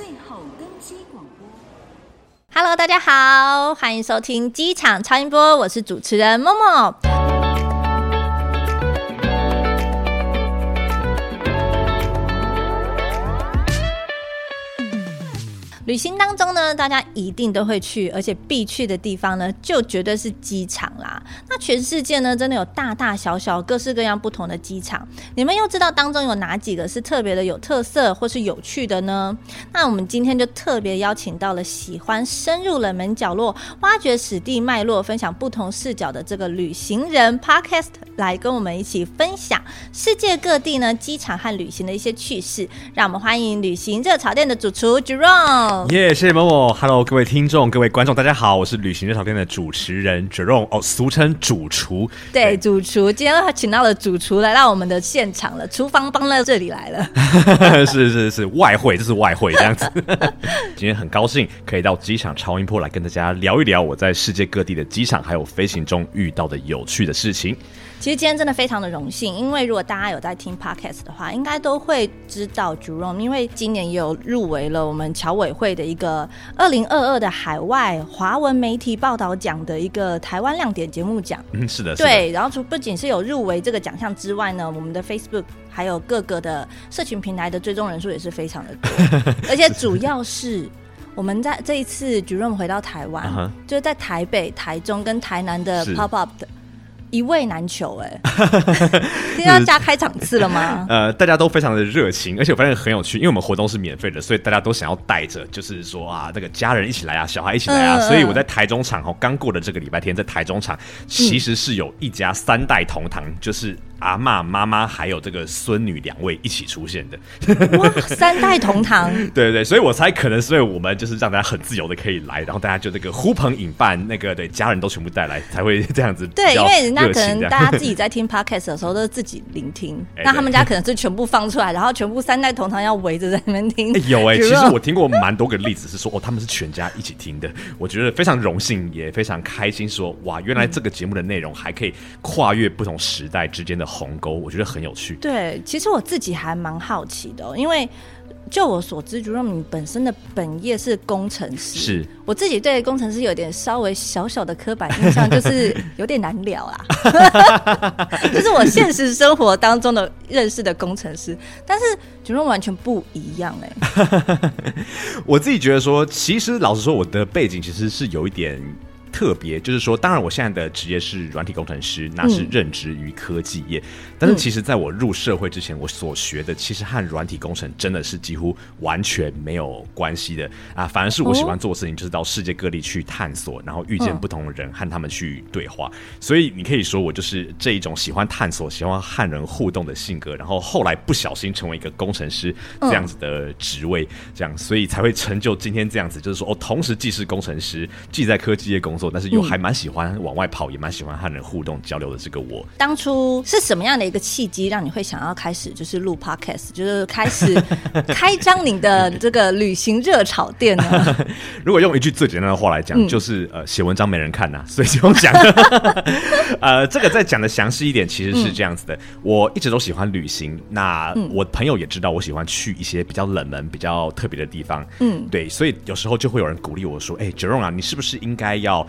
最后更新广播。Hello，大家好，欢迎收听机场超音波，我是主持人默默。旅行当中呢，大家一定都会去，而且必去的地方呢，就绝对是机场啦。那全世界呢，真的有大大小小、各式各样不同的机场。你们又知道当中有哪几个是特别的有特色或是有趣的呢？那我们今天就特别邀请到了喜欢深入冷门角落、挖掘史地脉络、分享不同视角的这个旅行人 Podcast 来跟我们一起分享世界各地呢机场和旅行的一些趣事。让我们欢迎旅行热潮店的主厨 Jerome。耶谢谢某某，Hello，各位听众、各位观众，大家好，我是旅行热炒店的主持人 Jerome，哦，俗称主厨。对，主厨，今天请到了主厨来到我们的现场了，厨房搬到这里来了。是是是，外汇，这是外汇这样子。今天很高兴可以到机场超音波来跟大家聊一聊我在世界各地的机场还有飞行中遇到的有趣的事情。其实今天真的非常的荣幸，因为如果大家有在听 Podcast 的话，应该都会知道 Jerome，因为今年也有入围了我们侨委会的一个二零二二的海外华文媒体报道奖的一个台湾亮点节目奖。嗯，是的，对。是的。然后除不仅是有入围这个奖项之外呢，我们的 Facebook 还有各个的社群平台的追踪人数也是非常的多，而且主要是我们在这一次 Jerome 回到台湾，uh huh. 就是在台北、台中跟台南的 Pop Up 的。一位难求哎，今天要加开场次了吗？呃，大家都非常的热情，而且我发现很有趣，因为我们活动是免费的，所以大家都想要带着，就是说啊，那个家人一起来啊，小孩一起来啊，嗯、所以我在台中场哦，刚过的这个礼拜天，在台中场其实是有一家三代同堂，就是。阿妈、妈妈还有这个孙女两位一起出现的，哇，三代同堂，对对对，所以我猜可能是我们就是让大家很自由的可以来，然后大家就这个呼朋引伴，那个对家人都全部带来，才会这样子。对，因为人家可能大家自己在听 podcast 的时候都是自己聆听，那他们家可能是全部放出来，然后全部三代同堂要围着在那边听。欸、有哎、欸，其实我听过蛮多个例子，是说哦，他们是全家一起听的，我觉得非常荣幸，也非常开心说，说哇，原来这个节目的内容还可以跨越不同时代之间的鸿沟，我觉得。很有趣，对，其实我自己还蛮好奇的，因为就我所知，Jerome 你本身的本业是工程师，是我自己对工程师有点稍微小小的刻板印象，就是有点难聊啊，就是我现实生活当中的认识的工程师，但是 Jerome 完全不一样哎、欸，我自己觉得说，其实老实说，我的背景其实是有一点。特别就是说，当然我现在的职业是软体工程师，那是任职于科技业。嗯、但是其实在我入社会之前，我所学的其实和软体工程真的是几乎完全没有关系的啊。反而是我喜欢做的事情，就是到世界各地去探索，然后遇见不同的人，和他们去对话。所以你可以说我就是这一种喜欢探索、喜欢和人互动的性格。然后后来不小心成为一个工程师这样子的职位，这样所以才会成就今天这样子。就是说，我同时既是工程师，既在科技业工作。但是又还蛮喜欢往外跑，嗯、也蛮喜欢和人互动交流的这个我。当初是什么样的一个契机，让你会想要开始就是录 podcast，就是开始开张你的这个旅行热炒店呢？如果用一句最简单的话来讲，嗯、就是呃，写文章没人看呐、啊，所以就用讲。呃，这个再讲的详细一点，其实是这样子的。嗯、我一直都喜欢旅行，那我朋友也知道我喜欢去一些比较冷门、比较特别的地方。嗯，对，所以有时候就会有人鼓励我说：“哎、欸，Jerome 啊，你是不是应该要？”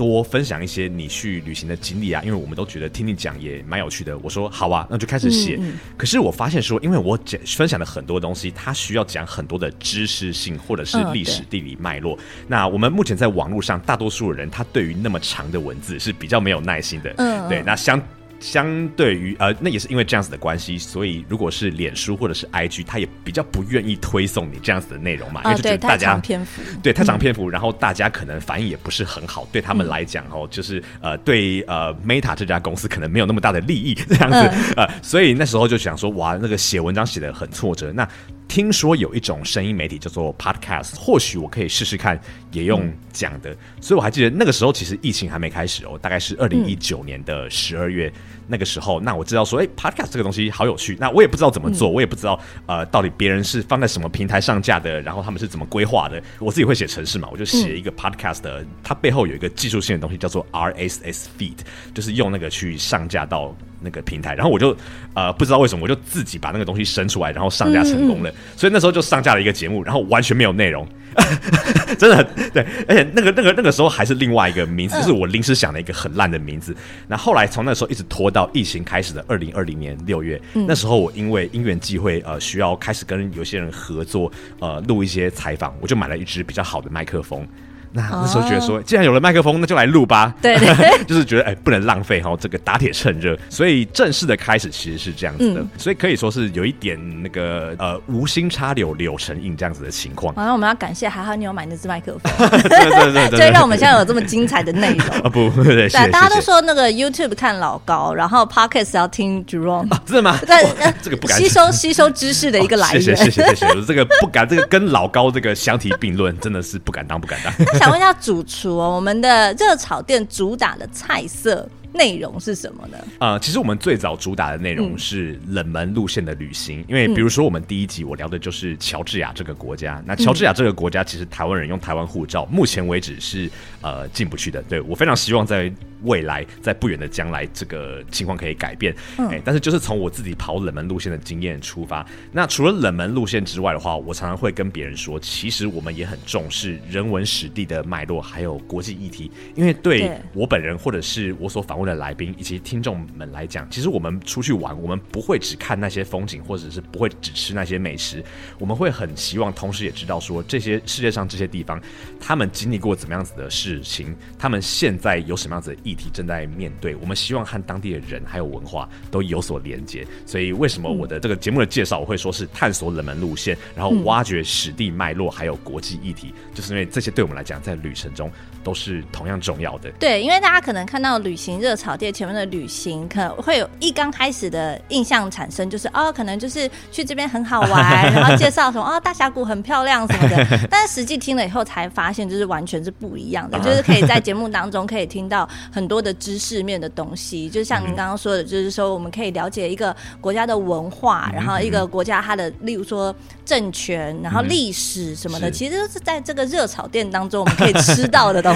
多分享一些你去旅行的经历啊，因为我们都觉得听你讲也蛮有趣的。我说好啊，那就开始写。嗯嗯、可是我发现说，因为我讲分享的很多东西，它需要讲很多的知识性或者是历史地理脉络。嗯、那我们目前在网络上，大多数的人他对于那么长的文字是比较没有耐心的。嗯，对，那相。相对于呃，那也是因为这样子的关系，所以如果是脸书或者是 IG，他也比较不愿意推送你这样子的内容嘛，因为就觉得大家太长篇幅，对太长篇幅，然后大家可能反应也不是很好，对他们来讲哦，就是呃，对呃 Meta 这家公司可能没有那么大的利益这样子 呃，所以那时候就想说，哇，那个写文章写的很挫折，那。听说有一种声音媒体叫做 Podcast，或许我可以试试看也用讲的，嗯、所以我还记得那个时候其实疫情还没开始哦，大概是二零一九年的十二月、嗯、那个时候，那我知道说，哎，Podcast 这个东西好有趣，那我也不知道怎么做，嗯、我也不知道呃，到底别人是放在什么平台上架的，然后他们是怎么规划的。我自己会写程式嘛，我就写一个 Podcast 它背后有一个技术性的东西叫做 RSS Feed，就是用那个去上架到那个平台，然后我就呃不知道为什么，我就自己把那个东西生出来，然后上架成功了，嗯、所以那时候就上架了一个节目，然后完全没有内容。真的 对，而且那个那个那个时候还是另外一个名字，就是我临时想了一个很烂的名字。那后来从那时候一直拖到疫情开始的二零二零年六月，嗯、那时候我因为因缘际会，呃，需要开始跟有些人合作，呃，录一些采访，我就买了一支比较好的麦克风。那那时候觉得说，既然有了麦克风，那就来录吧。对，對,對，就是觉得哎，不能浪费哈，这个打铁趁热。所以正式的开始其实是这样子的，嗯、所以可以说是有一点那个呃无心插柳柳成荫这样子的情况。好，那我们要感谢，还好你有买那支麦克风，对 对对，所以让我们现在有这么精彩的内容 啊！不，对，对，大家都说那个 YouTube 看老高，然后 Podcast 要听 Jerome，真的吗？对，这个不敢吸收吸收知识的一个来源。谢谢谢谢谢谢，这个不敢，这个跟老高这个相提并论，真的是不敢当不敢当。想问一下主厨哦，我们的热炒店主打的菜色内容是什么呢？呃，其实我们最早主打的内容是冷门路线的旅行，嗯、因为比如说我们第一集我聊的就是乔治亚这个国家，嗯、那乔治亚这个国家其实台湾人用台湾护照，目前为止是呃进不去的。对，我非常希望在未来，在不远的将来，这个情况可以改变。哎、嗯，但是就是从我自己跑冷门路线的经验出发，那除了冷门路线之外的话，我常常会跟别人说，其实我们也很重视人文史地的脉络，还有国际议题，因为对我本人或者是我所访的来宾以及听众们来讲，其实我们出去玩，我们不会只看那些风景，或者是不会只吃那些美食，我们会很希望，同时也知道说，这些世界上这些地方，他们经历过怎么样子的事情，他们现在有什么样子的议题正在面对，我们希望和当地的人还有文化都有所连接。所以为什么我的这个节目的介绍我会说是探索冷门路线，然后挖掘史地脉络还有国际议题，就是因为这些对我们来讲，在旅程中都是同样重要的。对，因为大家可能看到旅行热炒店前面的旅行，可能会有一刚开始的印象产生，就是哦，可能就是去这边很好玩，然后介绍什么哦，大峡谷很漂亮什么的。但是实际听了以后才发现，就是完全是不一样的，就是可以在节目当中可以听到很多的知识面的东西，就像您刚刚说的，就是说我们可以了解一个国家的文化，然后一个国家它的，例如说政权，然后历史什么的，其实都是在这个热炒店当中我们可以吃到的东西。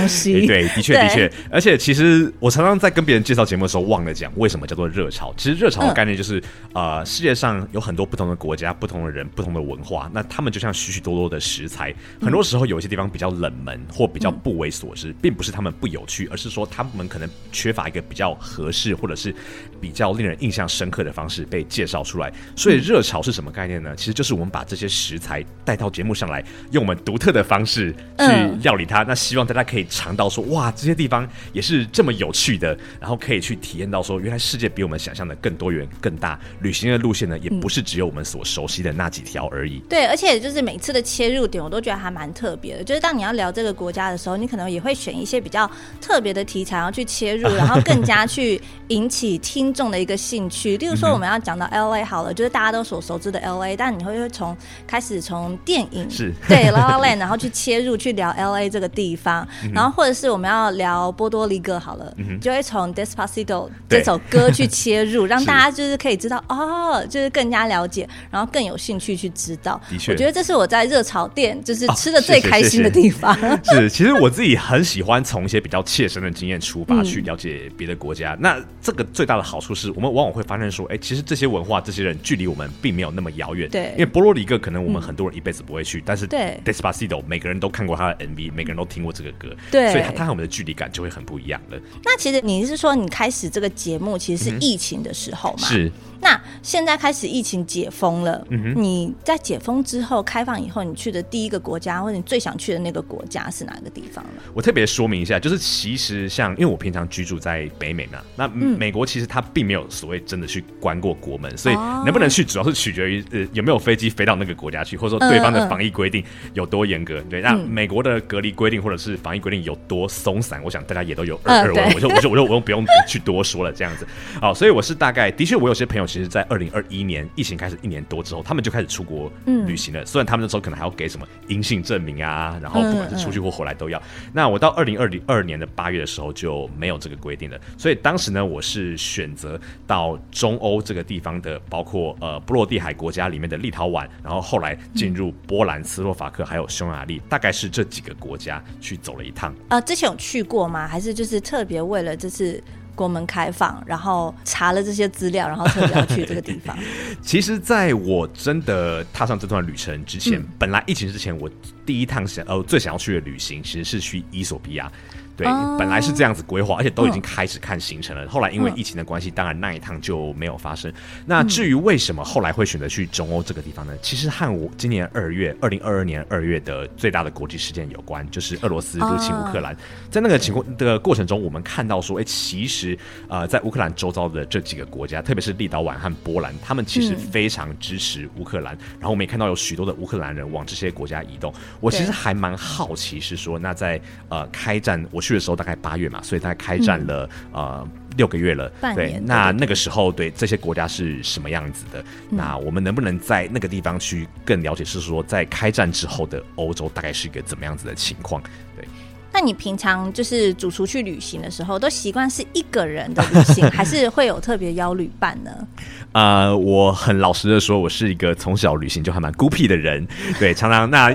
对，的确的确，而且其实我常常在跟别人介绍节目的时候忘了讲，为什么叫做热潮。其实热潮的概念就是，呃，世界上有很多不同的国家、不同的人、不同的文化，那他们就像许许多多的食材，很多时候有一些地方比较冷门或比较不为所知，并不是他们不有趣，而是说他们可能缺乏一个比较合适或者是比较令人印象深刻的方式被介绍出来。所以热潮是什么概念呢？其实就是我们把这些食材带到节目上来，用我们独特的方式去料理它。那希望大家可以尝到说，哇，这些地方也是这么有趣的，然后可以去体验到说，原来世界比我们想象的更多元、更大。旅行的路线呢，也不是只有我们所熟悉的那几条而已。对，而且就是每次的切入点，我都觉得还蛮特别的。就是当你要聊这个国家的时候，你可能也会选一些比较特别的题材，然后去切入，然后更加去引起听众的一个兴趣。例如说，我们要讲到 L A 好了，就是大家都所熟知的 L A，但你会从开始从电影是对 La La Land，然后去切入去聊 L A 这个地方，然后或者是我们要聊波多黎各好了，就会从 Despacito 这首歌去切入，让大家就是可以知道哦，就是更加了解，然后更有兴趣去知道。的确，我觉得这是我在热炒店就是吃的最开心的地方。是，其实我自己很喜欢从一些比较切身的经验出发去了解别的国家。那这个最大的好处是我们往往会发现说，哎，其实这些文化、这些人距离我们并没有那么遥远。对，因为波多黎各可能我们很多人一辈子不会去，但是 Despacito 每个人都看过他的 MV，每个人都听过这个歌。对，所以他和我们的距离感就会很不一样了。那其实你是说你开始这个节目其实是疫情的时候嘛？是。那现在开始疫情解封了，嗯哼，你在解封之后开放以后，你去的第一个国家或者你最想去的那个国家是哪个地方呢？我特别说明一下，就是其实像因为我平常居住在北美嘛，那美国其实它并没有所谓真的去关过国门，所以能不能去主要是取决于呃有没有飞机飞到那个国家去，或者说对方的防疫规定有多严格。对，那美国的隔离规定或者是防疫规定有多松散，我想大家也都有耳闻，我就我就我就不用去多说了这样子。好，所以我是大概的确我有些朋友。其实，在二零二一年疫情开始一年多之后，他们就开始出国旅行了。嗯、虽然他们那时候可能还要给什么阴性证明啊，然后不管是出去或回来都要。嗯嗯、那我到二零二零二年的八月的时候就没有这个规定了。所以当时呢，我是选择到中欧这个地方的，包括呃波罗的海国家里面的立陶宛，然后后来进入波兰、斯洛伐克还有匈牙利，大概是这几个国家去走了一趟。呃，之前有去过吗？还是就是特别为了这次？国门开放，然后查了这些资料，然后特别要去这个地方。其实，在我真的踏上这段旅程之前，嗯、本来疫情之前，我第一趟想呃最想要去的旅行，其实是去伊索比亚。对，哦、本来是这样子规划，而且都已经开始看行程了。嗯、后来因为疫情的关系，当然那一趟就没有发生。嗯、那至于为什么后来会选择去中欧这个地方呢？其实和我今年二月，二零二二年二月的最大的国际事件有关，就是俄罗斯入侵乌克兰。哦、在那个情况的过程中，我们看到说，哎，其实呃，在乌克兰周遭的这几个国家，特别是立陶宛和波兰，他们其实非常支持乌克兰。嗯、然后我们也看到有许多的乌克兰人往这些国家移动。我其实还蛮好奇，是说那在呃开战我。去的时候大概八月嘛，所以大概开战了、嗯、呃六个月了。半年。对，那那个时候对这些国家是什么样子的？嗯、那我们能不能在那个地方去更了解，是说在开战之后的欧洲大概是一个怎么样子的情况？对。那你平常就是主厨去旅行的时候，都习惯是一个人的旅行，还是会有特别邀旅伴呢？呃，我很老实的说，我是一个从小旅行就还蛮孤僻的人。对，常常那。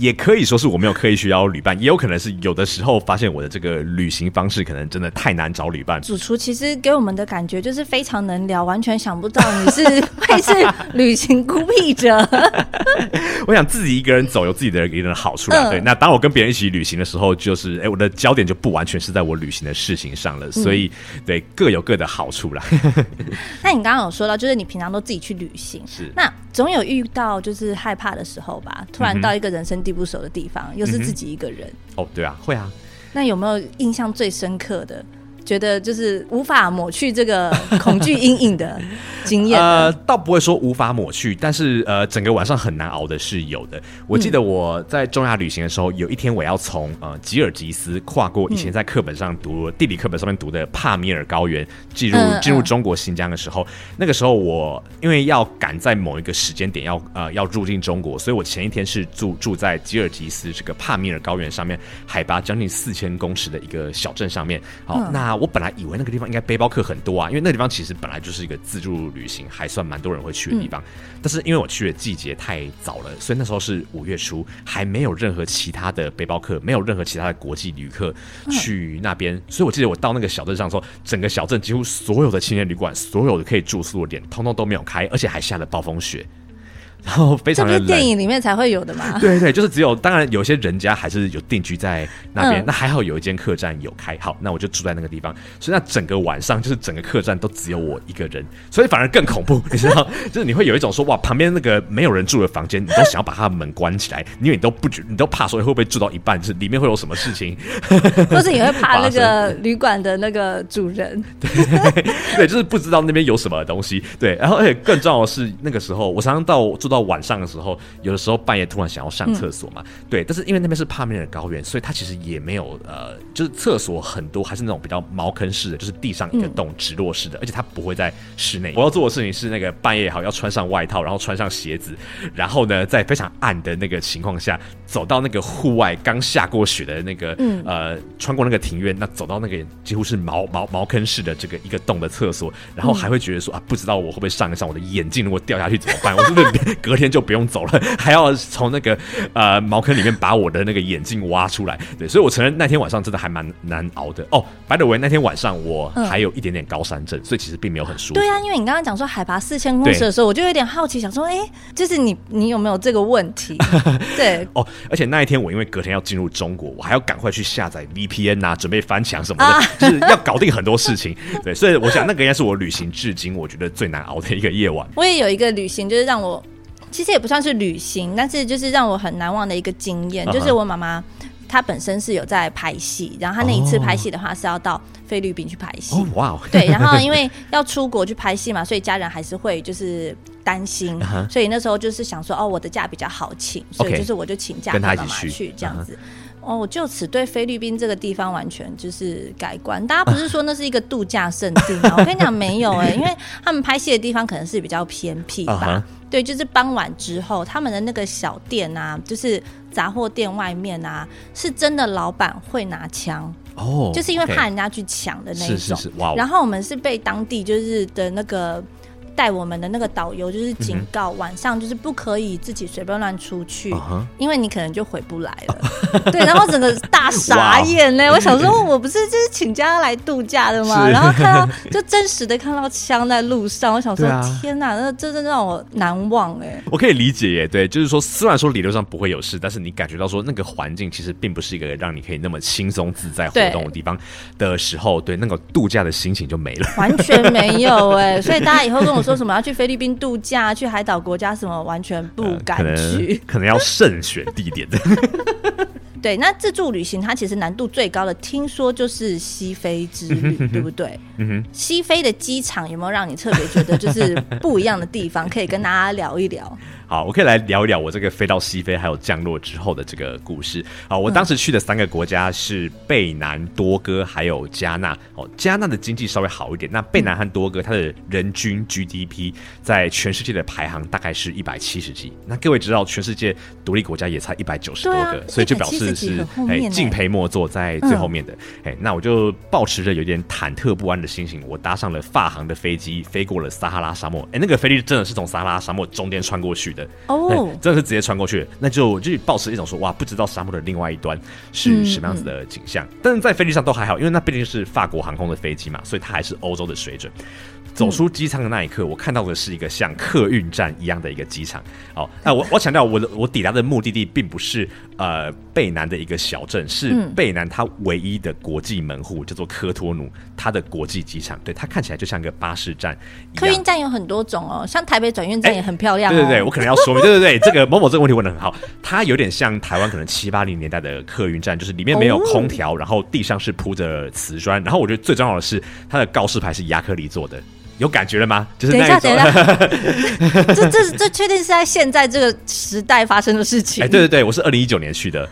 也可以说是我没有刻意需要旅伴，也有可能是有的时候发现我的这个旅行方式可能真的太难找旅伴。主厨其实给我们的感觉就是非常能聊，完全想不到你是会是旅行孤僻者。我想自己一个人走有自己的一个人的好处啦，嗯、对。那当我跟别人一起旅行的时候，就是哎、欸，我的焦点就不完全是在我旅行的事情上了，所以、嗯、对各有各的好处啦。那你刚刚有说到，就是你平常都自己去旅行，是那总有遇到就是害怕的时候吧？突然到一个人生地。不熟的地方，又是自己一个人。嗯、哦，对啊，会啊。那有没有印象最深刻的？觉得就是无法抹去这个 恐惧阴影的经验。呃，倒不会说无法抹去，但是呃，整个晚上很难熬的是有的。我记得我在中亚旅行的时候，有一天我要从呃吉尔吉斯跨过以前在课本上读、嗯、地理课本上面读的帕米尔高原，进入进入中国新疆的时候，嗯嗯、那个时候我因为要赶在某一个时间点要呃要入境中国，所以我前一天是住住在吉尔吉斯这个帕米尔高原上面，海拔将近四千公尺的一个小镇上面。好，嗯、那我本来以为那个地方应该背包客很多啊，因为那个地方其实本来就是一个自助旅行，还算蛮多人会去的地方。嗯、但是因为我去的季节太早了，所以那时候是五月初，还没有任何其他的背包客，没有任何其他的国际旅客去那边。嗯、所以我记得我到那个小镇上的时候，整个小镇几乎所有的青年旅馆，所有的可以住宿的点，通通都没有开，而且还下了暴风雪。然后非常的冷，这电影里面才会有的嘛。对对，就是只有当然有些人家还是有定居在那边，嗯、那还好有一间客栈有开，好，那我就住在那个地方。所以那整个晚上就是整个客栈都只有我一个人，所以反而更恐怖，你知道？就是你会有一种说哇，旁边那个没有人住的房间，你都想要把它的门关起来，因为你都不觉，你都怕说会不会住到一半，就是里面会有什么事情，或是你会怕那个旅馆的那个主人，对对，就是不知道那边有什么东西。对，然后而且更重要的是，那个时候我常常到住到晚上的时候。有的时候半夜突然想要上厕所嘛，嗯、对，但是因为那边是帕米尔高原，所以它其实也没有呃，就是厕所很多还是那种比较茅坑式的，就是地上一个洞直落式的，嗯、而且它不会在室内。我要做的事情是那个半夜好要穿上外套，然后穿上鞋子，然后呢在非常暗的那个情况下走到那个户外刚下过雪的那个、嗯、呃，穿过那个庭院，那走到那个几乎是茅茅茅坑式的这个一个洞的厕所，然后还会觉得说啊，不知道我会不会上一上我的眼镜如果掉下去怎么办？我是不是隔天就不用走？了，还要从那个呃茅坑里面把我的那个眼镜挖出来，对，所以我承认那天晚上真的还蛮难熬的哦。By the way，那天晚上我还有一点点高山症，嗯、所以其实并没有很舒服。对啊，因为你刚刚讲说海拔四千公尺的时候，我就有点好奇，想说，哎、欸，就是你你有没有这个问题？对哦，而且那一天我因为隔天要进入中国，我还要赶快去下载 VPN 啊，准备翻墙什么的，啊、就是要搞定很多事情。对，所以我想那个应该是我旅行至今我觉得最难熬的一个夜晚。我也有一个旅行，就是让我。其实也不算是旅行，但是就是让我很难忘的一个经验，uh. 就是我妈妈她本身是有在拍戏，然后她那一次拍戏的话是要到菲律宾去拍戏。哇，oh, wow. 对，然后因为要出国去拍戏嘛，所以家人还是会就是担心，uh huh. 所以那时候就是想说，哦，我的假比较好请，所以就是我就请假跟妈妈去这样子。Uh huh. 哦，我就此对菲律宾这个地方完全就是改观。大家不是说那是一个度假胜地吗？我跟你讲，没有哎、欸，因为他们拍戏的地方可能是比较偏僻吧。Uh huh. 对，就是傍晚之后，他们的那个小店啊，就是杂货店外面啊，是真的老板会拿枪哦，oh, 就是因为怕人家去抢的那一种。是是是，哇！然后我们是被当地就是的那个。带我们的那个导游就是警告，晚上就是不可以自己随便乱出去，因为你可能就回不来了。对，然后整个大傻眼呢！我想说，我不是就是请假来度假的吗？然后看到就真实的看到枪在路上，我想说，天哪，那真的让我难忘哎！我可以理解耶，对，就是说，虽然说理论上不会有事，但是你感觉到说那个环境其实并不是一个让你可以那么轻松自在活动的地方的时候，对，那个度假的心情就没了，完全没有哎！所以大家以后跟我说。说什么要去菲律宾度假，去海岛国家，什么完全不敢去，呃、可，可能要慎选地点的。对，那自助旅行它其实难度最高的，听说就是西非之旅，对不对？嗯哼，西非的机场有没有让你特别觉得就是不一样的地方，可以跟大家聊一聊？好，我可以来聊一聊我这个飞到西非还有降落之后的这个故事。好，我当时去的三个国家是贝南、多哥还有加纳。哦，加纳的经济稍微好一点。那贝南和多哥，它的人均 GDP 在全世界的排行大概是一百七十几。那各位知道，全世界独立国家也才一百九十多个，啊、所以就表示是哎敬陪末座在最后面的。哎、嗯，那我就保持着有点忐忑不安的心情，我搭上了法航的飞机，飞过了撒哈拉沙漠。哎，那个飞机真的是从撒哈拉沙漠中间穿过去的。哦，oh. 真的是直接穿过去，那就就抱持一种说哇，不知道沙漠的另外一端是什么样子的景象。但是在飞机上都还好，因为那毕竟是法国航空的飞机嘛，所以它还是欧洲的水准。走出机舱的那一刻，我看到的是一个像客运站一样的一个机场。哦，那我我强调，我的我抵达的目的地并不是呃贝南的一个小镇，是贝南它唯一的国际门户，叫做科托努，它的国际机场。对，它看起来就像一个巴士站。客运站有很多种哦，像台北转运站也很漂亮、哦。对对对，我可能要说明，对对对，这个某某这个问题问的很好，它有点像台湾可能七八零年代的客运站，就是里面没有空调，然后地上是铺着瓷砖，然后我觉得最重要的是它的告示牌是亚克力做的。有感觉了吗？就是。等一下，等一下，这这这确定是在现在这个时代发生的事情？哎，对对对，我是二零一九年去的。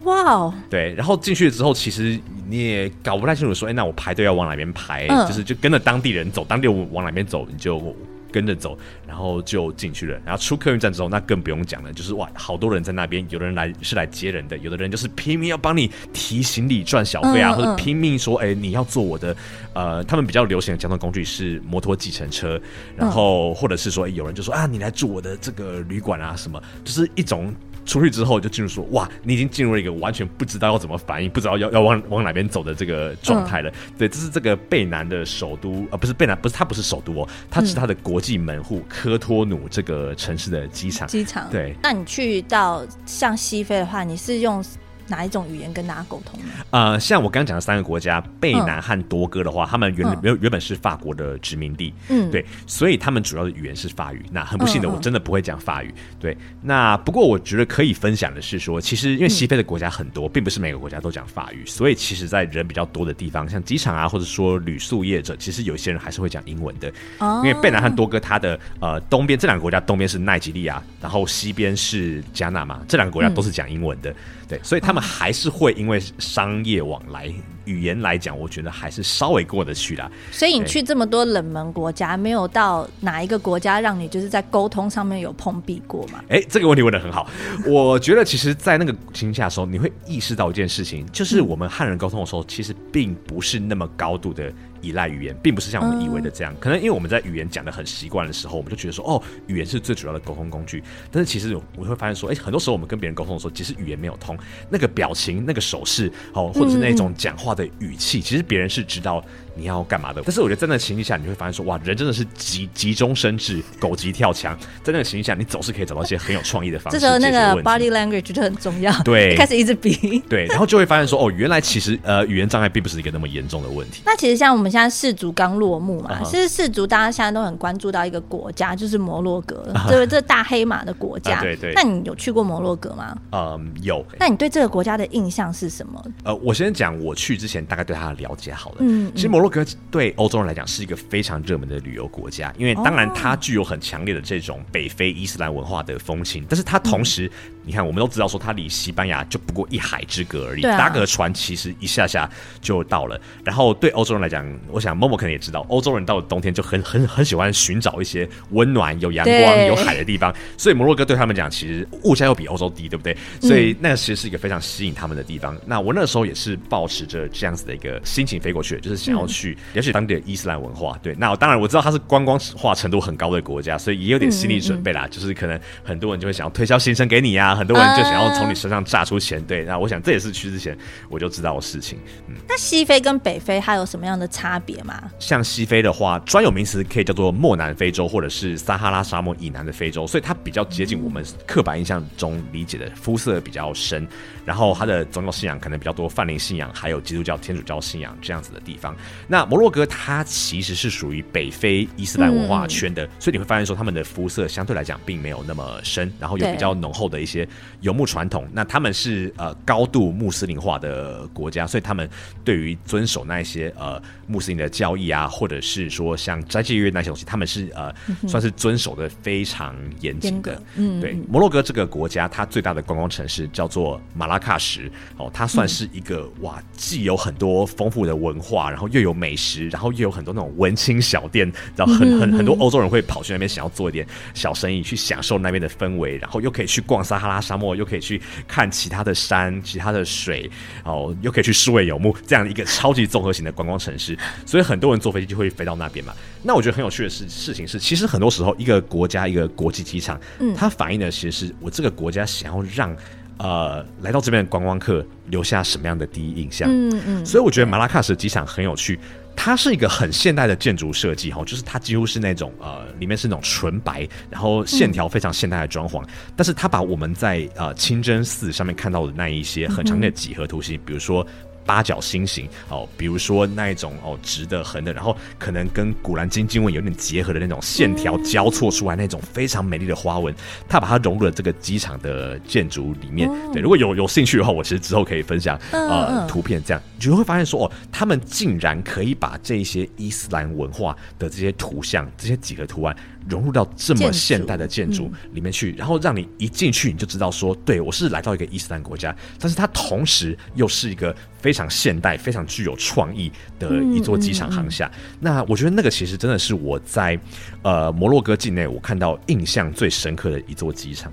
哇哦，对，然后进去了之后，其实你也搞不太清楚，说，哎，那我排队要往哪边排？嗯、就是就跟着当地人走，当地人往哪边走，你就。跟着走，然后就进去了。然后出客运站之后，那更不用讲了，就是哇，好多人在那边。有的人来是来接人的，有的人就是拼命要帮你提行李赚小费啊，嗯嗯、或者拼命说，哎，你要坐我的。呃，他们比较流行的交通工具是摩托计程车，然后或者是说，有人就说啊，你来住我的这个旅馆啊，什么，就是一种。出去之后就进入说哇，你已经进入了一个完全不知道要怎么反应，不知道要要往往哪边走的这个状态了。嗯、对，这是这个贝南的首都，呃，不是贝南，不是它不是首都哦，它是它的国际门户、嗯、科托努这个城市的机场。机场对，那你去到像西非的话，你是用？哪一种语言跟大家沟通呢？呃，像我刚刚讲的三个国家，贝南和多哥的话，嗯、他们原原原本是法国的殖民地，嗯，对，所以他们主要的语言是法语。那很不幸的，我真的不会讲法语。嗯、对，那不过我觉得可以分享的是说，其实因为西非的国家很多，并不是每个国家都讲法语，所以其实，在人比较多的地方，像机场啊，或者说旅宿业者，其实有些人还是会讲英文的。哦，因为贝南和多哥，它的呃东边这两个国家，东边是奈及利亚，然后西边是加纳嘛，这两个国家都是讲英文的。嗯对，所以他们还是会因为商业往来，语言来讲，我觉得还是稍微过得去啦。所以你去这么多冷门国家，没有到哪一个国家让你就是在沟通上面有碰壁过吗？哎，这个问题问的很好。我觉得其实，在那个情况下的时候，你会意识到一件事情，就是我们和人沟通的时候，其实并不是那么高度的。依赖语言，并不是像我们以为的这样。可能因为我们在语言讲的很习惯的时候，我们就觉得说，哦，语言是最主要的沟通工具。但是其实我会发现说，哎，很多时候我们跟别人沟通的时候，其实语言没有通，那个表情、那个手势，哦，或者是那种讲话的语气，其实别人是知道。你要干嘛的？但是我觉得在那个情形下，你会发现说，哇，人真的是急急中生智，狗急跳墙。在那个情形下，你总是可以找到一些很有创意的方式。这时候那个 body language 就很重要。对，开始一直比。对，然后就会发现说，哦，原来其实呃，语言障碍并不是一个那么严重的问题。那其实像我们现在世足刚落幕嘛，其实世足大家现在都很关注到一个国家，就是摩洛哥，这这大黑马的国家。对对。那你有去过摩洛哥吗？嗯，有。那你对这个国家的印象是什么？呃，我先讲我去之前大概对他的了解好了。嗯，其实摩洛哥对。欧洲人来讲是一个非常热门的旅游国家，因为当然它具有很强烈的这种北非伊斯兰文化的风情，但是它同时你看，我们都知道说它离西班牙就不过一海之隔而已，啊、搭个船其实一下下就到了。然后对欧洲人来讲，我想 Momo 可能也知道，欧洲人到了冬天就很很很喜欢寻找一些温暖、有阳光、有海的地方。所以摩洛哥对他们讲，其实物价又比欧洲低，对不对？所以那个其实是一个非常吸引他们的地方。嗯、那我那时候也是保持着这样子的一个心情飞过去，就是想要去了解当地的伊斯兰文化。对，那当然我知道它是观光化程度很高的国家，所以也有点心理准备啦。嗯嗯就是可能很多人就会想要推销行程给你啊，很多人就想要从你身上榨出钱。对，那我想这也是去之前我就知道的事情。嗯，那西非跟北非它有什么样的差别吗？像西非的话，专有名词可以叫做漠南非洲，或者是撒哈拉沙漠以南的非洲，所以它比较接近我们刻板印象中理解的肤色比较深，然后它的宗教信仰可能比较多泛灵信仰，还有基督教、天主教信仰这样子的地方。那摩洛哥它其实是属于北非伊斯兰文化圈的，嗯、所以你会发现说他们的肤色相对来讲并没有那么深，然后有比较浓厚的一些游牧传统。那他们是呃高度穆斯林化的国家，所以他们对于遵守那一些呃穆斯林的教义啊，或者是说像斋戒月那些东西，他们是呃、嗯、算是遵守的非常严谨的。嗯，对，摩洛哥这个国家，它最大的观光城市叫做马拉喀什。哦，它算是一个哇，既有很多丰富的文化，然后又有美食，然后又有很多那种文青小店，然后很很很多欧洲人会跑去那边想要做一点小生意，去享受那边的氛围，然后又可以去逛撒哈拉沙漠，又可以去看其他的山、其他的水，哦，又可以去数位游牧，这样一个超级综合型的观光城市。所以很多人坐飞机就会飞到那边嘛。那我觉得很有趣的事事情是，其实很多时候一个国家一个国际机场，嗯，它反映的其实是我这个国家想要让。呃，来到这边的观光客留下什么样的第一印象？嗯嗯，所以我觉得马拉喀什机场很有趣，它是一个很现代的建筑设计哈，就是它几乎是那种呃，里面是那种纯白，然后线条非常现代的装潢，但是它把我们在呃清真寺上面看到的那一些很常见的几何图形，比如说。八角星形哦，比如说那一种哦，直的、横的，然后可能跟古兰经经文有点结合的那种线条交错出来那种非常美丽的花纹，它把它融入了这个机场的建筑里面。对，如果有有兴趣的话，我其实之后可以分享呃图片，这样你就会发现说哦，他们竟然可以把这些伊斯兰文化的这些图像、这些几何图案。融入到这么现代的建筑里面去，然后让你一进去你就知道说，对，我是来到一个伊斯兰国家，但是它同时又是一个非常现代、非常具有创意的一座机场航厦。那我觉得那个其实真的是我在呃摩洛哥境内我看到印象最深刻的一座机场。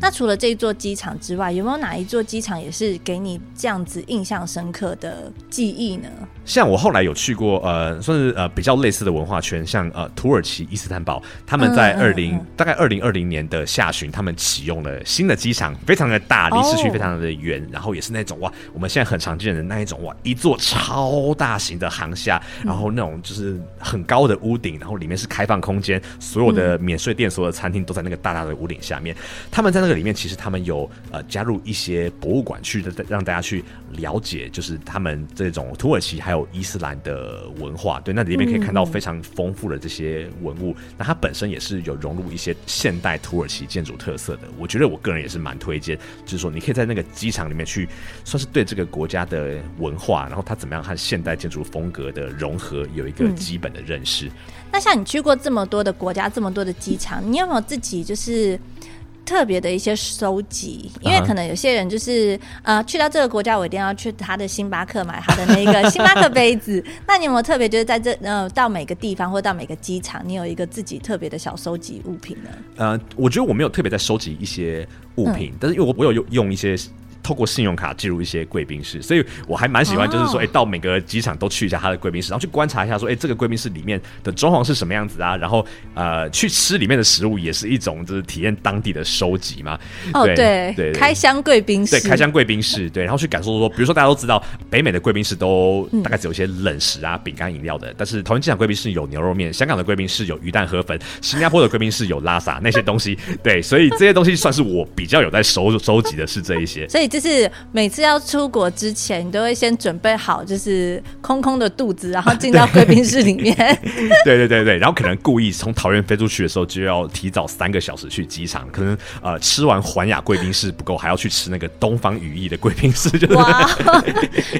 那除了这一座机场之外，有没有哪一座机场也是给你这样子印象深刻的记忆呢？像我后来有去过，呃，算是呃比较类似的文化圈，像呃土耳其伊斯坦堡，他们在二零、嗯嗯嗯、大概二零二零年的下旬，他们启用了新的机场，非常的大，离市区非常的远，哦、然后也是那种哇，我们现在很常见的那一种哇，一座超大型的航厦，然后那种就是很高的屋顶，然后里面是开放空间，所有的免税店、所有的餐厅都在那个大大的屋顶下面，他们在那。这里面其实他们有呃加入一些博物馆去的，让大家去了解，就是他们这种土耳其还有伊斯兰的文化。对，那里面可以看到非常丰富的这些文物。嗯、那它本身也是有融入一些现代土耳其建筑特色的。我觉得我个人也是蛮推荐，就是说你可以在那个机场里面去，算是对这个国家的文化，然后它怎么样和现代建筑风格的融合有一个基本的认识。嗯、那像你去过这么多的国家，这么多的机场，你有没有自己就是？特别的一些收集，因为可能有些人就是、uh huh. 呃，去到这个国家，我一定要去他的星巴克买他的那个 星巴克杯子。那你有没有特别就是在这呃，到每个地方或到每个机场，你有一个自己特别的小收集物品呢？呃，我觉得我没有特别在收集一些物品，嗯、但是因为我我有用用一些。透过信用卡进入一些贵宾室，所以我还蛮喜欢，就是说，哎、欸，到每个机场都去一下他的贵宾室，然后去观察一下，说，哎、欸，这个贵宾室里面的装潢是什么样子啊？然后，呃，去吃里面的食物也是一种，就是体验当地的收集嘛。哦，对对，对，开箱贵宾室，对，开箱贵宾室，对，然后去感受说，比如说大家都知道，北美的贵宾室都大概只有一些冷食啊、饼干、饮料的，但是桃园机场贵宾室有牛肉面，香港的贵宾室有鱼蛋河粉，新加坡的贵宾室有拉萨那些东西，对，所以这些东西算是我比较有在收收集的是这一些，所以以就是每次要出国之前，你都会先准备好，就是空空的肚子，然后进到贵宾室里面。对对对对，然后可能故意从桃园飞出去的时候，就要提早三个小时去机场，可能呃吃完环亚贵宾室不够，还要去吃那个东方羽翼的贵宾室。就是、哇！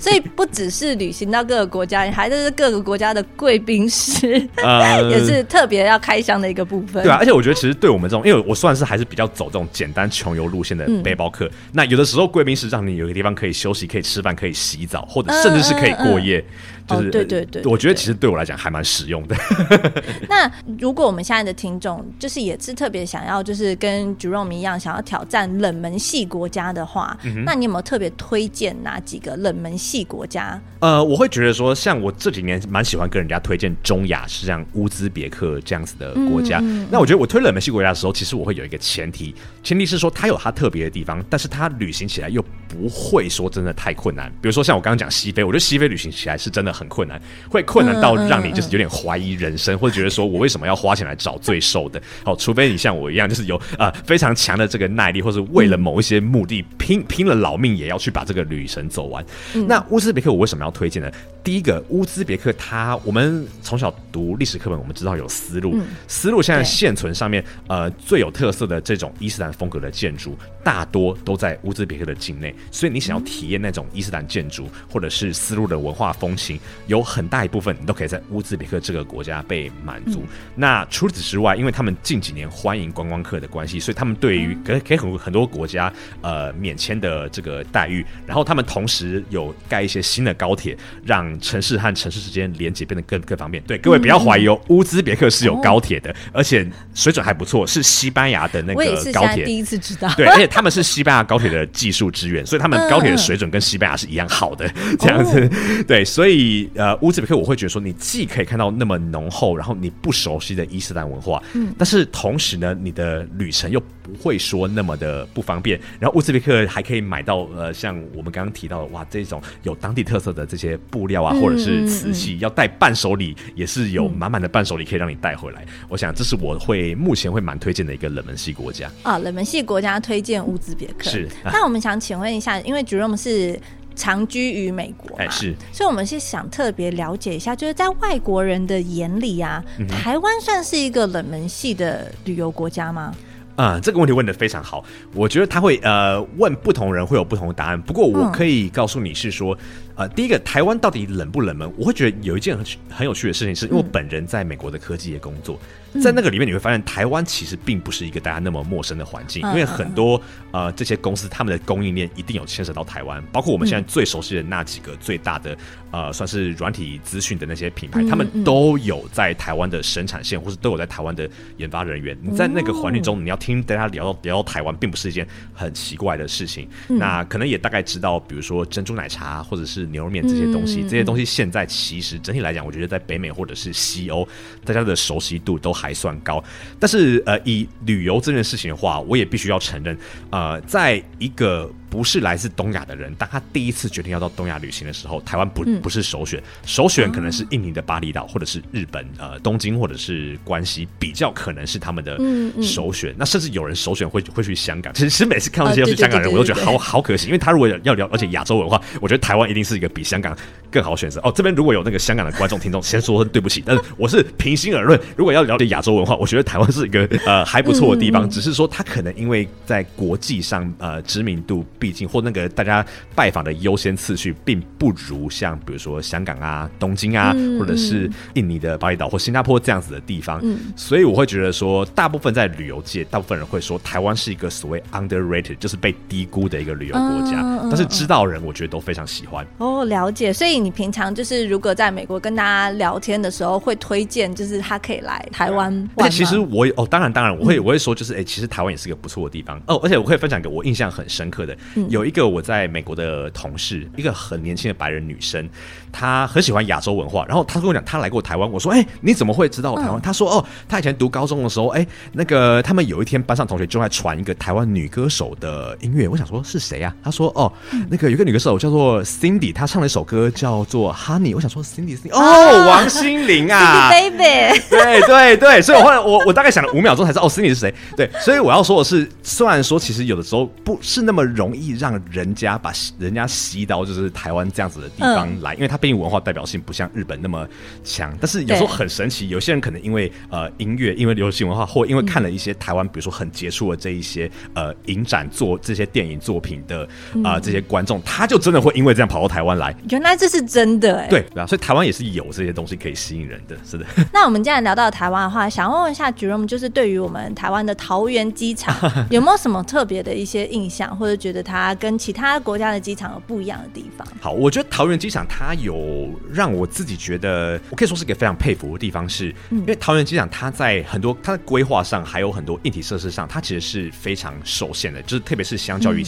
所以不只是旅行到各个国家，你还是各个国家的贵宾室，呃，也是特别要开箱的一个部分。对啊，而且我觉得其实对我们这种，因为我算是还是比较走这种简单穷游路线的背包客，嗯、那有的时候贵宾室让你有一个地方可以休息、可以吃饭、可以洗澡，或者甚至是可以过夜。嗯嗯嗯就是、哦、对对对，我觉得其实对我来讲还蛮实用的。那如果我们现在的听众就是也是特别想要，就是跟 Jerome 一样想要挑战冷门系国家的话，嗯、那你有没有特别推荐哪几个冷门系国家？呃，我会觉得说，像我这几年蛮喜欢跟人家推荐中亚，是像乌兹别克这样子的国家。那我觉得我推冷门系国家的时候，其实我会有一个前提，前提是说它有它特别的地方，但是它旅行起来又不会说真的太困难。比如说像我刚刚讲西非，我觉得西非旅行起来是真的。很困难，会困难到让你就是有点怀疑人生，或者觉得说我为什么要花钱来找最瘦的？好，除非你像我一样，就是有呃非常强的这个耐力，或是为了某一些目的拼拼了老命也要去把这个旅程走完。那乌兹别克我为什么要推荐呢？第一个，乌兹别克它我们从小读历史课本，我们知道有丝路，丝路现在现存上面呃最有特色的这种伊斯兰风格的建筑，大多都在乌兹别克的境内。所以你想要体验那种伊斯兰建筑或者是丝路的文化风情。有很大一部分你都可以在乌兹别克这个国家被满足。嗯、那除此之外，因为他们近几年欢迎观光客的关系，所以他们对于可可以很很多国家呃免签的这个待遇。然后他们同时有盖一些新的高铁，让城市和城市之间连接变得更更方便。对，各位不要怀疑哦，乌兹别克是有高铁的，而且水准还不错，是西班牙的那个高铁。第一次知道，对，而且他们是西班牙高铁的技术支援，所以他们高铁的水准跟西班牙是一样好的。这样子，哦、对，所以。呃，乌兹别克我会觉得说，你既可以看到那么浓厚，然后你不熟悉的伊斯兰文化，嗯，但是同时呢，你的旅程又不会说那么的不方便。然后乌兹别克还可以买到呃，像我们刚刚提到的，哇，这种有当地特色的这些布料啊，或者是瓷器，嗯、要带伴手礼也是有满满的伴手礼可以让你带回来。嗯、我想这是我会目前会蛮推荐的一个冷门系国家啊，冷门系国家推荐乌兹别克。是，那我们想请问一下，因为 Jerome 是。长居于美国，哎，是，所以我们是想特别了解一下，就是在外国人的眼里啊，嗯、台湾算是一个冷门系的旅游国家吗？啊、嗯，这个问题问的非常好，我觉得他会呃问不同人会有不同的答案，不过我可以告诉你是说。嗯呃，第一个，台湾到底冷不冷门？我会觉得有一件很很有趣的事情，是因为我本人在美国的科技业工作，嗯、在那个里面你会发现，台湾其实并不是一个大家那么陌生的环境，嗯、因为很多呃这些公司他们的供应链一定有牵涉到台湾，包括我们现在最熟悉的那几个最大的呃算是软体资讯的那些品牌，嗯、他们都有在台湾的生产线，或是都有在台湾的研发人员。你在那个环境中，你要听大家聊到聊到台湾，并不是一件很奇怪的事情。嗯、那可能也大概知道，比如说珍珠奶茶，或者是。牛肉面这些东西，这些东西现在其实整体来讲，我觉得在北美或者是西欧，大家的熟悉度都还算高。但是呃，以旅游这件事情的话，我也必须要承认，呃，在一个。不是来自东亚的人，当他第一次决定要到东亚旅行的时候，台湾不不是首选，首选可能是印尼的巴厘岛，或者是日本呃东京，或者是关西，比较可能是他们的首选。那甚至有人首选会会去香港。其实每次看到这些要去香港人，我都觉得好好可惜，因为他如果要聊而且亚洲文化，我觉得台湾一定是一个比香港更好选择。哦，这边如果有那个香港的观众听众，先说对不起，但是我是平心而论，如果要了解亚洲文化，我觉得台湾是一个呃还不错的地方，只是说他可能因为在国际上呃知名度。毕竟，或那个大家拜访的优先次序，并不如像比如说香港啊、东京啊，嗯、或者是印尼的巴厘岛或新加坡这样子的地方。嗯、所以我会觉得说，大部分在旅游界，大部分人会说台湾是一个所谓 underrated，就是被低估的一个旅游国家。嗯、但是知道人，我觉得都非常喜欢。哦，了解。所以你平常就是如果在美国跟大家聊天的时候，会推荐就是他可以来台湾。而且其实我哦，当然当然，我会我会说就是哎、欸，其实台湾也是一个不错的地方哦。而且我可以分享一个我印象很深刻的。有一个我在美国的同事，一个很年轻的白人女生，她很喜欢亚洲文化。然后她跟我讲，她来过台湾。我说：“哎、欸，你怎么会知道台湾？”她、嗯、说：“哦，她以前读高中的时候，哎、欸，那个他们有一天班上同学就在传一个台湾女歌手的音乐。我想说是谁啊？她说：哦，那个有个女歌手叫做 Cindy，她唱了一首歌叫做 Honey。我想说 Cindy，Cindy，哦，王心凌啊，Baby，对对对。所以我后来我我大概想了五秒钟才知道哦，Cindy 是谁。对，所以我要说的是，虽然说其实有的时候不是那么容易。易让人家把人家吸到就是台湾这样子的地方来，嗯、因为它毕竟文化代表性不像日本那么强。但是有时候很神奇，有些人可能因为呃音乐，因为流行文化，或因为看了一些台湾，比如说很杰出的这一些呃影展做这些电影作品的啊、呃、这些观众，他就真的会因为这样跑到台湾来。原来这是真的哎、欸。对啊，所以台湾也是有这些东西可以吸引人的，是的。那我们既然聊到台湾的话，想问问一下 Jerome，就是对于我们台湾的桃园机场，有没有什么特别的一些印象，或者觉得它跟其他国家的机场有不一样的地方？好，我觉得桃园机场它有让我自己觉得，我可以说是一个非常佩服的地方是，是、嗯、因为桃园机场它在很多它的规划上，还有很多硬体设施上，它其实是非常受限的，就是特别是相较于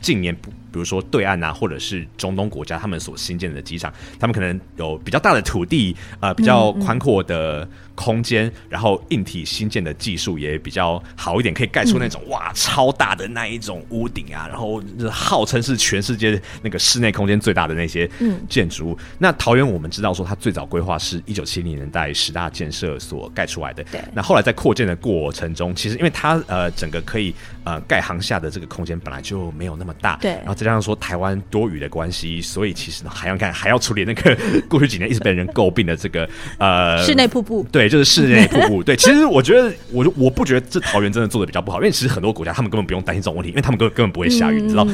近年不。比如说对岸啊，或者是中东国家，他们所新建的机场，他们可能有比较大的土地，呃，比较宽阔的空间，然后硬体新建的技术也比较好一点，可以盖出那种哇超大的那一种屋顶啊，然后号称是全世界那个室内空间最大的那些建筑物。那桃园我们知道说，它最早规划是一九七零年代十大建设所盖出来的。对。那后来在扩建的过程中，其实因为它呃整个可以呃盖行下的这个空间本来就没有那么大。对。然后。再加上说，台湾多雨的关系，所以其实呢，还要看还要处理那个 过去几年一直被人诟病的这个呃室内瀑布。对，就是室内瀑布。对，其实我觉得，我我不觉得这桃园真的做的比较不好，因为其实很多国家他们根本不用担心这种问题，因为他们根本根本不会下雨，你知道？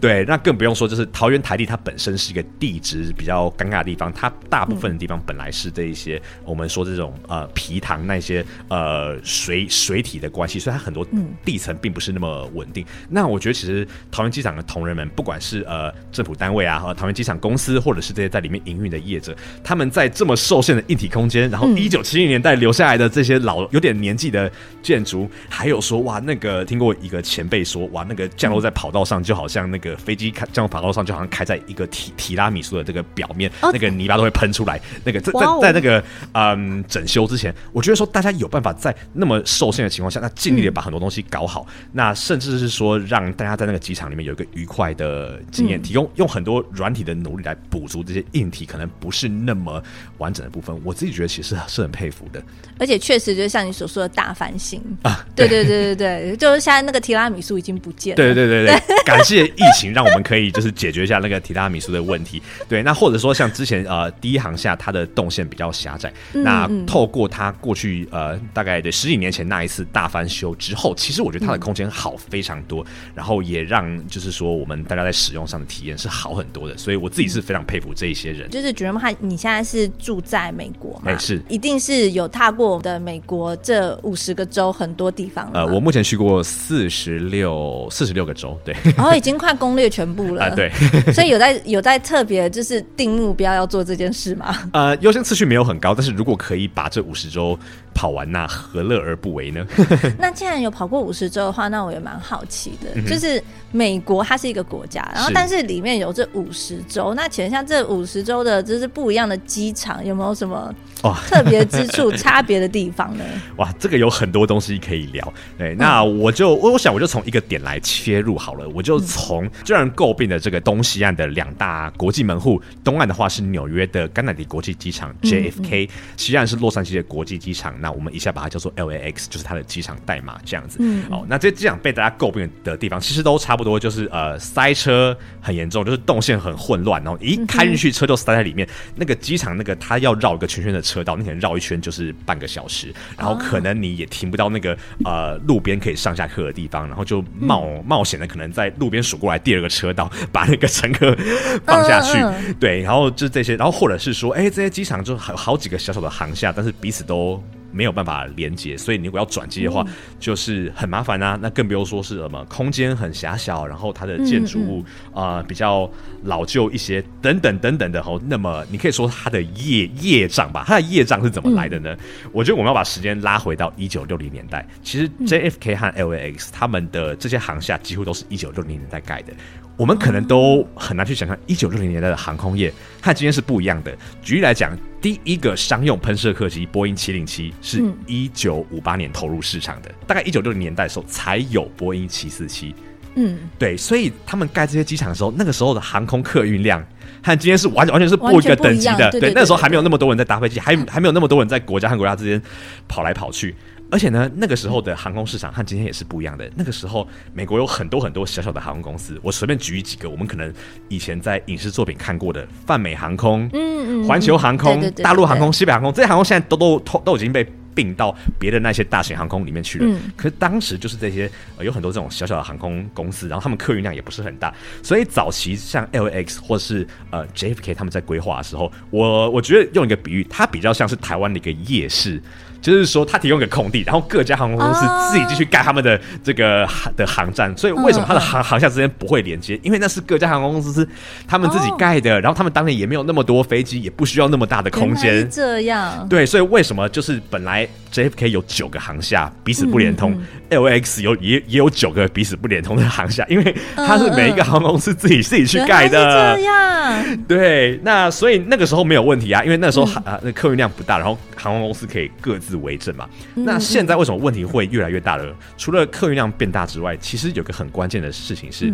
对，那更不用说就是桃园台地它本身是一个地质比较尴尬的地方，它大部分的地方本来是这一些我们说这种呃皮塘那些呃水水体的关系，所以它很多地层并不是那么稳定。那我觉得其实桃园机场的同仁们。不管是呃政府单位啊，和桃园机场公司，或者是这些在里面营运的业者，他们在这么受限的硬体空间，然后一九七零年代留下来的这些老有点年纪的建筑，还有说哇，那个听过一个前辈说哇，那个降落在跑道上，就好像那个飞机开降落跑道上，就好像开在一个提提拉米苏的这个表面，那个泥巴都会喷出来。那个在在在那个嗯整修之前，我觉得说大家有办法在那么受限的情况下，那尽力的把很多东西搞好，那甚至是说让大家在那个机场里面有一个愉快的。经验提供，用很多软体的努力来补足这些硬体可能不是那么完整的部分，我自己觉得其实是很佩服的。而且确实就像你所说的大翻新啊，对对对对对，就是现在那个提拉米苏已经不见了。对对对对，感谢疫情让我们可以就是解决一下那个提拉米苏的问题。对，那或者说像之前呃第一航下它的动线比较狭窄，那透过它过去呃大概对十几年前那一次大翻修之后，其实我觉得它的空间好非常多，然后也让就是说我们大家在使用上的体验是好很多的，所以我自己是非常佩服这一些人。就是觉得他你现在是住在美国吗？哎，是，一定是有踏过我的美国这五十个州很多地方。呃，我目前去过四十六四十六个州，对，然后已经快攻略全部了。啊，对，所以有在有在特别就是定目标要做这件事吗？呃，优先次序没有很高，但是如果可以把这五十州跑完，那何乐而不为呢？那既然有跑过五十周的话，那我也蛮好奇的，嗯、就是美国它是一个国家。然后，但是里面有这五十周，那请问像这五十周的，就是不一样的机场，有没有什么特别之处、差别的地方呢？哇，这个有很多东西可以聊。对，那我就我我想我就从一个点来切入好了，我就从最让人诟病的这个东西岸的两大国际门户，东岸的话是纽约的甘乃迪国际机场 JFK，西岸是洛杉矶的国际机场。那我们一下把它叫做 LAX，就是它的机场代码这样子。嗯，哦，那这机场被大家诟病的地方，其实都差不多，就是呃塞车。很严重，就是动线很混乱，然后一开进去车就塞在里面。嗯、那个机场那个它要绕一个圈圈的车道，你可能绕一圈就是半个小时，然后可能你也停不到那个呃路边可以上下客的地方，然后就冒、嗯、冒险的可能在路边数过来第二个车道把那个乘客放下去。嗯、对，然后就这些，然后或者是说，哎、欸，这些机场就好好几个小小的航厦，但是彼此都。没有办法连接，所以你如果要转机的话，嗯、就是很麻烦啊。那更不用说是什么空间很狭小，然后它的建筑物啊、嗯呃、比较老旧一些，等等等等的。吼，那么你可以说它的业业障吧？它的业障是怎么来的呢？嗯、我觉得我们要把时间拉回到一九六零年代。其实 JFK 和 LAX 他们的这些航厦几乎都是一九六零年代盖的。我们可能都很难去想象一九六零年代的航空业和今天是不一样的。举例来讲，第一个商用喷射客机波音七零七是一九五八年投入市场的，大概一九六零年代的时候才有波音七四七。嗯，对，所以他们盖这些机场的时候，那个时候的航空客运量和今天是完完全是不一个等级的。对，那个时候还没有那么多人在搭飞机，还还没有那么多人在国家和国家之间跑来跑去。而且呢，那个时候的航空市场和今天也是不一样的。那个时候，美国有很多很多小小的航空公司，我随便举几个，我们可能以前在影视作品看过的泛美航空、嗯嗯，环球航空、大陆航空、西北航空，这些航空现在都都都都已经被并到别的那些大型航空里面去了。嗯、可是当时就是这些、呃、有很多这种小小的航空公司，然后他们客运量也不是很大，所以早期像 LAX 或是呃 JFK 他们在规划的时候，我我觉得用一个比喻，它比较像是台湾的一个夜市。就是说，他提供一个空地，然后各家航空公司自己继续盖他们的这个航的航站。所以为什么他的航航厦之间不会连接？因为那是各家航空公司他们自己盖的，然后他们当年也没有那么多飞机，也不需要那么大的空间。这样对，所以为什么就是本来 JFK 有九个航厦彼此不连通，LAX 有也也有九个彼此不连通的航厦，因为它是每一个航空公司自己自己去盖的。这样对，那所以那个时候没有问题啊，因为那时候啊那客运量不大，然后航空公司可以各自。自为证嘛，那现在为什么问题会越来越大了？除了客运量变大之外，其实有个很关键的事情是，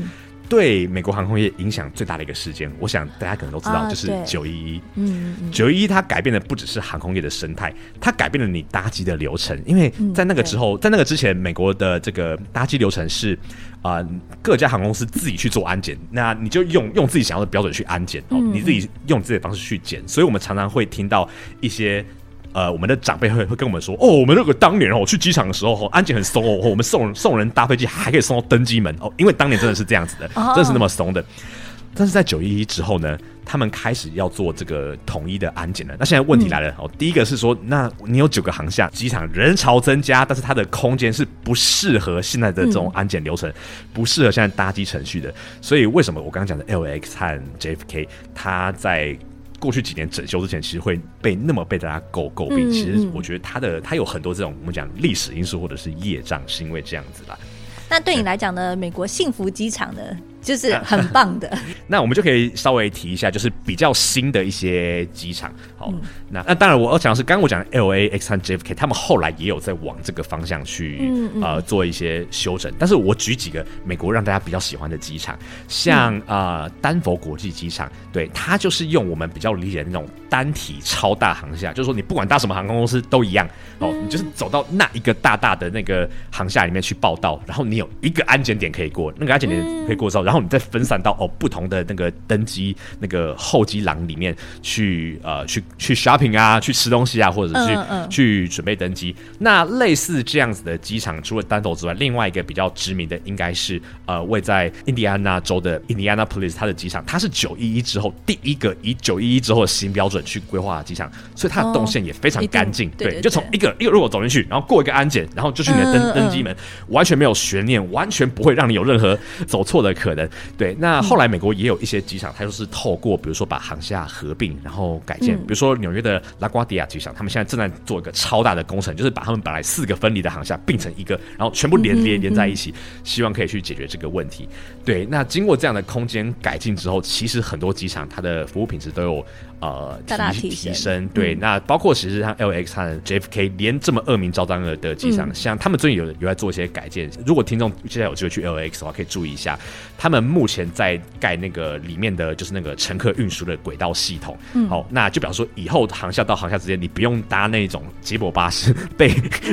对美国航空业影响最大的一个事件。我想大家可能都知道，就是九一一。嗯，九一一它改变的不只是航空业的生态，它改变了你搭机的流程。因为在那个之后，在那个之前，美国的这个搭机流程是啊、呃，各家航空公司自己去做安检，那你就用用自己想要的标准去安检哦，你自己用自己的方式去检。所以我们常常会听到一些。呃，我们的长辈会会跟我们说，哦，我们那个当年哦，去机场的时候，哦，安检很松哦，我们送送人搭飞机还可以送到登机门哦，因为当年真的是这样子的，真的是那么松的。但是在九一一之后呢，他们开始要做这个统一的安检了。那现在问题来了哦，第一个是说，那你有九个航厦，机场人潮增加，但是它的空间是不适合现在的这种安检流程，不适合现在搭机程序的。所以为什么我刚刚讲的 LAX 和 JFK，它在过去几年整修之前，其实会被那么被大家诟诟病。其实我觉得它的它有很多这种我们讲历史因素或者是业障，是因为这样子啦。那对你来讲呢？美国幸福机场呢？就是很棒的。那我们就可以稍微提一下，就是比较新的一些机场。好，嗯、那那当然，我要讲的是，刚刚我讲的 LAX 和 JFK，他们后来也有在往这个方向去、嗯嗯、呃做一些修整。但是我举几个美国让大家比较喜欢的机场，像啊、丹佛国际机场，对，它就是用我们比较理解的那种单体超大航厦，就是说你不管搭什么航空公司都一样哦，你就是走到那一个大大的那个航厦里面去报道，然后你有一个安检点可以过，那个安检点可以过之后，然后你再分散到哦不同的那个登机那个候机廊里面去呃去去 shopping 啊，去吃东西啊，或者是去嗯嗯。去准备登机。那类似这样子的机场，除了丹佛之外，另外一个比较知名的应该是呃位在印第安纳州的 Indianapolis，它的机场，它是九一一之后第一个以九一一之后的新标准去规划机场，所以它的动线也非常干净。哦、对，就从一个一个入口走进去，然后过一个安检，然后就去你的登登机门，完全没有悬念，完全不会让你有任何走错的可能。对，那后来美国也有一些机场，它就是透过比如说把航厦合并，然后改建。比如说纽约的拉瓜迪亚机场，他们现在正在做一个超大的工程，就是把他们本来四个分离的航厦并成一个，然后全部连连连在一起，希望可以去解决这个问题。对，那经过这样的空间改进之后，其实很多机场它的服务品质都有呃提大大提升。对，那包括其实像 LAX 和 JFK 连这么恶名昭彰的的机场，像他们最近有有在做一些改建。如果听众现在有机会去 LAX 的话，可以注意一下，他们目前在盖那个里面的就是那个乘客运输的轨道系统，嗯，好，那就比方说以后航厦到航厦之间，你不用搭那种接驳巴士被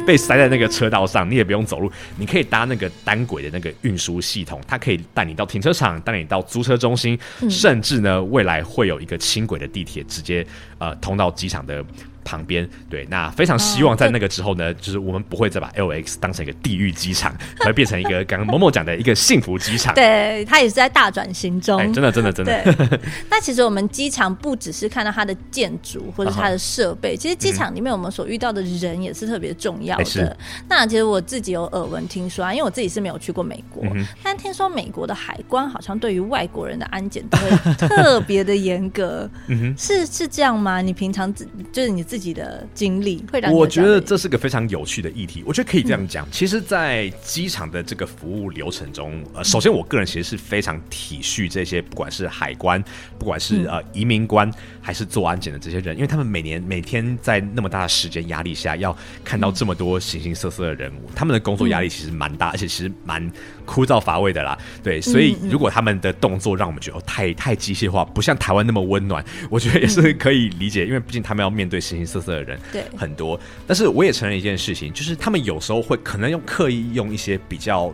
被塞在那个车道上，你也不用走路，你可以搭那个单轨的那个运输系统，它可以带你到停车场，带你到租车中心，甚至呢，未来会有一个轻轨的地铁直接呃通到机场的。旁边对，那非常希望在那个之后呢，哦、就是我们不会再把 LAX 当成一个地狱机场，会变成一个刚刚某某讲的一个幸福机场。对，它也是在大转型中。哎，真的，真的，真的。那其实我们机场不只是看到它的建筑或者它的设备，其实机场里面我们所遇到的人也是特别重要的。嗯、那其实我自己有耳闻听说啊，因为我自己是没有去过美国，嗯、但听说美国的海关好像对于外国人的安检都会特别的严格。嗯哼，是是这样吗？你平常自就是你。自己的经历会让我觉得这是个非常有趣的议题。我觉得可以这样讲，其实，在机场的这个服务流程中，呃，首先我个人其实是非常体恤这些不管是海关，不管是呃移民官，还是做安检的这些人，因为他们每年每天在那么大的时间压力下，要看到这么多形形色色的人物，他们的工作压力其实蛮大，而且其实蛮枯燥乏味的啦。对，所以如果他们的动作让我们觉得太太机械化，不像台湾那么温暖，我觉得也是可以理解，因为毕竟他们要面对形形色色的人，对，很多。但是我也承认一件事情，就是他们有时候会可能用刻意用一些比较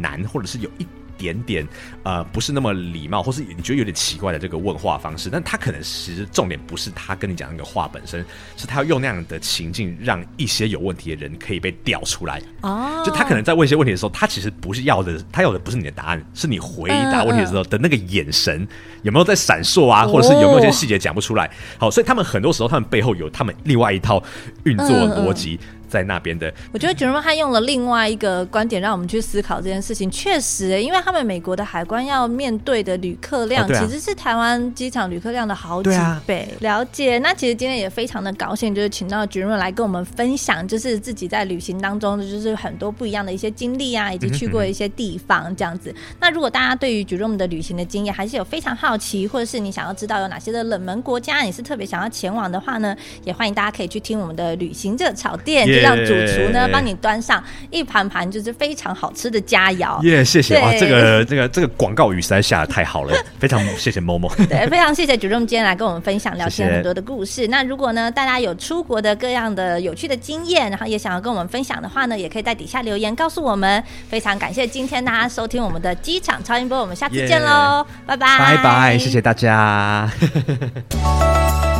难，或者是有一。点点呃，不是那么礼貌，或是你觉得有点奇怪的这个问话方式，但他可能其实重点不是他跟你讲那个话本身，是他要用那样的情境让一些有问题的人可以被调出来。哦，就他可能在问一些问题的时候，他其实不是要的，他要的不是你的答案，是你回答问题的时候的那个眼神有没有在闪烁啊，或者是有没有一些细节讲不出来。好，所以他们很多时候，他们背后有他们另外一套运作逻辑。在那边的，我觉得 Jerome 他用了另外一个观点，让我们去思考这件事情。确实，因为他们美国的海关要面对的旅客量，其实是台湾机场旅客量的好几倍。了解。那其实今天也非常的高兴，就是请到 Jerome 来跟我们分享，就是自己在旅行当中，就是很多不一样的一些经历啊，以及去过一些地方这样子。那如果大家对于 Jerome 的旅行的经验还是有非常好奇，或者是你想要知道有哪些的冷门国家，你是特别想要前往的话呢，也欢迎大家可以去听我们的旅行者草店。Yeah. 让主厨呢帮你端上一盘盘就是非常好吃的佳肴。耶，谢谢哇，这个这个这个广告语实在下的太好了，非常谢谢 Momo。对，非常谢谢 Jerome 今天来跟我们分享聊天很多的故事。谢谢。那如果呢大家有出国的各样的有趣的经验，然后也想要跟我们分享的话呢，也可以在底下留言告诉我们。非常感谢今天大家收听我们的机场超音波，我们下次见喽，拜拜，拜拜，谢谢大家。